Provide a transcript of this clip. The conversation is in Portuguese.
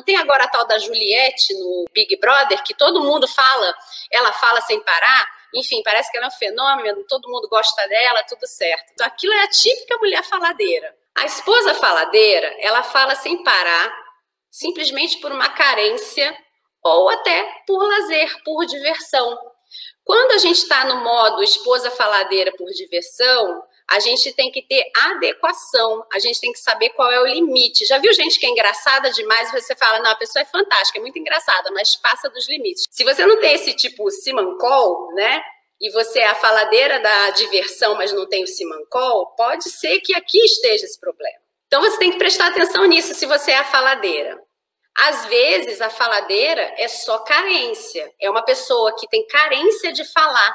Não tem agora a tal da Juliette no Big Brother, que todo mundo fala, ela fala sem parar. Enfim, parece que ela é um fenômeno, todo mundo gosta dela, tudo certo. Então, aquilo é a típica mulher faladeira. A esposa faladeira, ela fala sem parar, simplesmente por uma carência ou até por lazer, por diversão. Quando a gente está no modo esposa faladeira por diversão, a gente tem que ter adequação, a gente tem que saber qual é o limite. Já viu gente que é engraçada demais e você fala, não, a pessoa é fantástica, é muito engraçada, mas passa dos limites. Se você não tem esse tipo simancol, né? E você é a faladeira da diversão, mas não tem o simancol, pode ser que aqui esteja esse problema. Então você tem que prestar atenção nisso se você é a faladeira. Às vezes, a faladeira é só carência. É uma pessoa que tem carência de falar.